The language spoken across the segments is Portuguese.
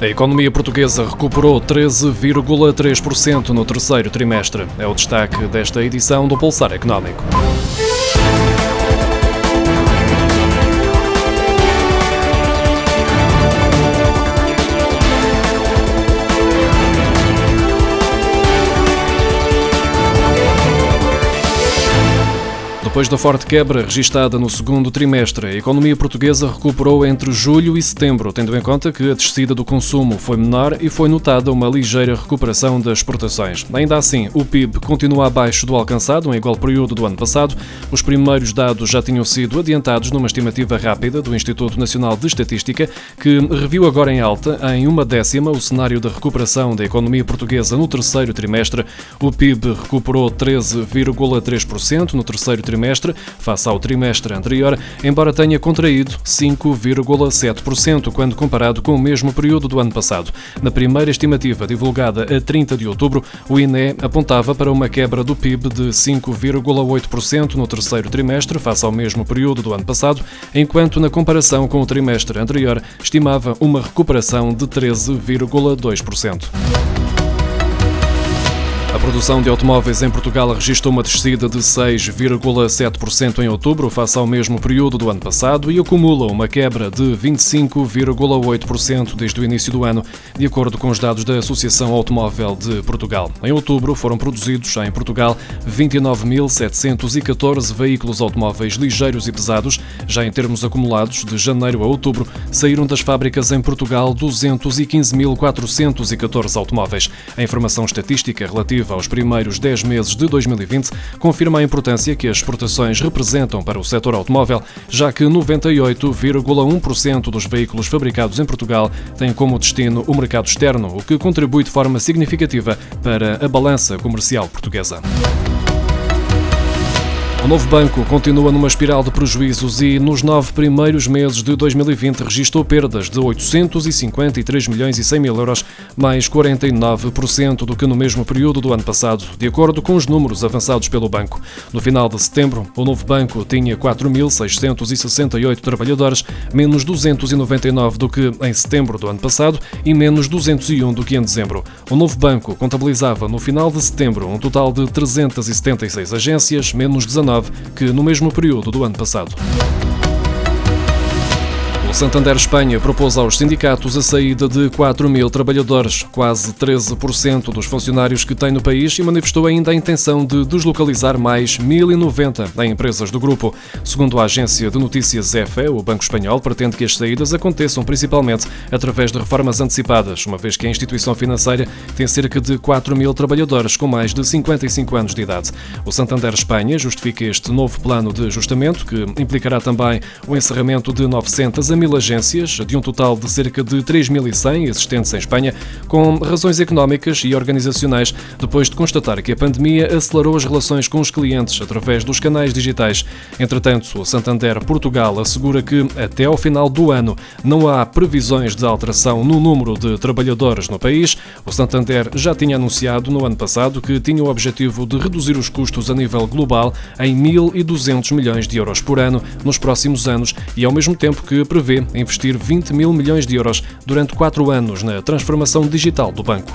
A economia portuguesa recuperou 13,3% no terceiro trimestre. É o destaque desta edição do Pulsar Económico. Depois da forte quebra registada no segundo trimestre, a economia portuguesa recuperou entre julho e setembro, tendo em conta que a descida do consumo foi menor e foi notada uma ligeira recuperação das exportações. Ainda assim, o PIB continua abaixo do alcançado em igual período do ano passado. Os primeiros dados já tinham sido adiantados numa estimativa rápida do Instituto Nacional de Estatística, que reviu agora em alta em uma décima o cenário de recuperação da economia portuguesa no terceiro trimestre. O PIB recuperou 13,3% no terceiro trimestre trimestre, face ao trimestre anterior, embora tenha contraído 5,7% quando comparado com o mesmo período do ano passado. Na primeira estimativa divulgada a 30 de outubro, o INE apontava para uma quebra do PIB de 5,8% no terceiro trimestre, face ao mesmo período do ano passado, enquanto na comparação com o trimestre anterior estimava uma recuperação de 13,2%. A produção de automóveis em Portugal registrou uma descida de 6,7% em outubro, face ao mesmo período do ano passado, e acumula uma quebra de 25,8% desde o início do ano, de acordo com os dados da Associação Automóvel de Portugal. Em outubro foram produzidos em Portugal 29.714 veículos automóveis ligeiros e pesados. Já em termos acumulados, de janeiro a outubro, saíram das fábricas em Portugal 215.414 automóveis. A informação estatística relativa relativa aos primeiros 10 meses de 2020 confirma a importância que as exportações representam para o setor automóvel, já que 98,1% dos veículos fabricados em Portugal têm como destino o mercado externo, o que contribui de forma significativa para a balança comercial portuguesa. O novo banco continua numa espiral de prejuízos e, nos nove primeiros meses de 2020, registrou perdas de 853 milhões e 100 mil euros, mais 49% do que no mesmo período do ano passado, de acordo com os números avançados pelo banco. No final de setembro, o novo banco tinha 4.668 trabalhadores, menos 299 do que em setembro do ano passado e menos 201 do que em dezembro. O novo banco contabilizava no final de setembro um total de 376 agências, menos 19 que no mesmo período do ano passado. Santander Espanha propôs aos sindicatos a saída de 4 mil trabalhadores, quase 13% dos funcionários que tem no país, e manifestou ainda a intenção de deslocalizar mais 1.090 em empresas do grupo. Segundo a agência de notícias EFE, o Banco Espanhol pretende que as saídas aconteçam principalmente através de reformas antecipadas, uma vez que a instituição financeira tem cerca de 4 mil trabalhadores com mais de 55 anos de idade. O Santander Espanha justifica este novo plano de ajustamento, que implicará também o encerramento de 900 a mil agências, de um total de cerca de 3.100 existentes em Espanha, com razões económicas e organizacionais, depois de constatar que a pandemia acelerou as relações com os clientes através dos canais digitais. Entretanto, o Santander Portugal assegura que, até ao final do ano, não há previsões de alteração no número de trabalhadores no país. O Santander já tinha anunciado no ano passado que tinha o objetivo de reduzir os custos a nível global em 1.200 milhões de euros por ano nos próximos anos e, ao mesmo tempo, que prevê investir 20 mil milhões de euros durante quatro anos na transformação digital do banco.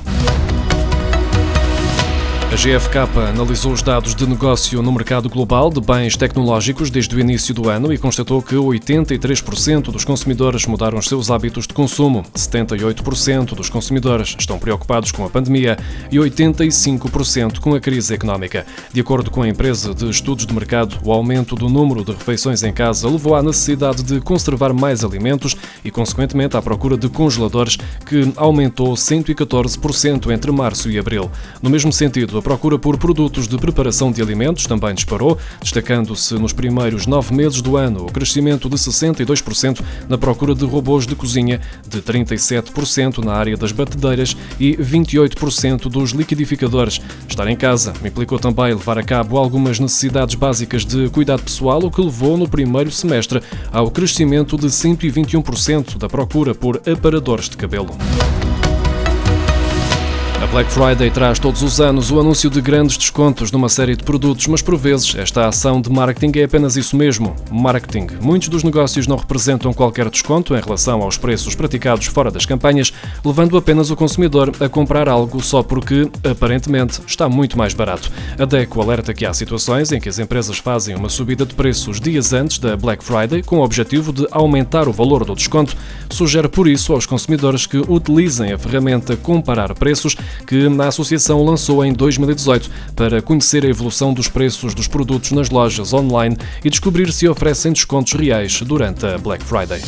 A GFK analisou os dados de negócio no mercado global de bens tecnológicos desde o início do ano e constatou que 83% dos consumidores mudaram os seus hábitos de consumo, 78% dos consumidores estão preocupados com a pandemia e 85% com a crise económica. De acordo com a empresa de estudos de mercado, o aumento do número de refeições em casa levou à necessidade de conservar mais alimentos e, consequentemente, à procura de congeladores, que aumentou 114% entre março e abril. No mesmo sentido, procura por produtos de preparação de alimentos também disparou, destacando-se nos primeiros nove meses do ano o crescimento de 62% na procura de robôs de cozinha, de 37% na área das batedeiras e 28% dos liquidificadores. Estar em casa implicou também levar a cabo algumas necessidades básicas de cuidado pessoal, o que levou no primeiro semestre ao crescimento de 121% da procura por aparadores de cabelo. A Black Friday traz todos os anos o anúncio de grandes descontos numa série de produtos, mas por vezes esta ação de marketing é apenas isso mesmo, marketing. Muitos dos negócios não representam qualquer desconto em relação aos preços praticados fora das campanhas, levando apenas o consumidor a comprar algo só porque, aparentemente, está muito mais barato. A DECO alerta que há situações em que as empresas fazem uma subida de preços dias antes da Black Friday com o objetivo de aumentar o valor do desconto. Sugere por isso aos consumidores que utilizem a ferramenta Comparar Preços que a associação lançou em 2018 para conhecer a evolução dos preços dos produtos nas lojas online e descobrir se oferecem descontos reais durante a Black Friday.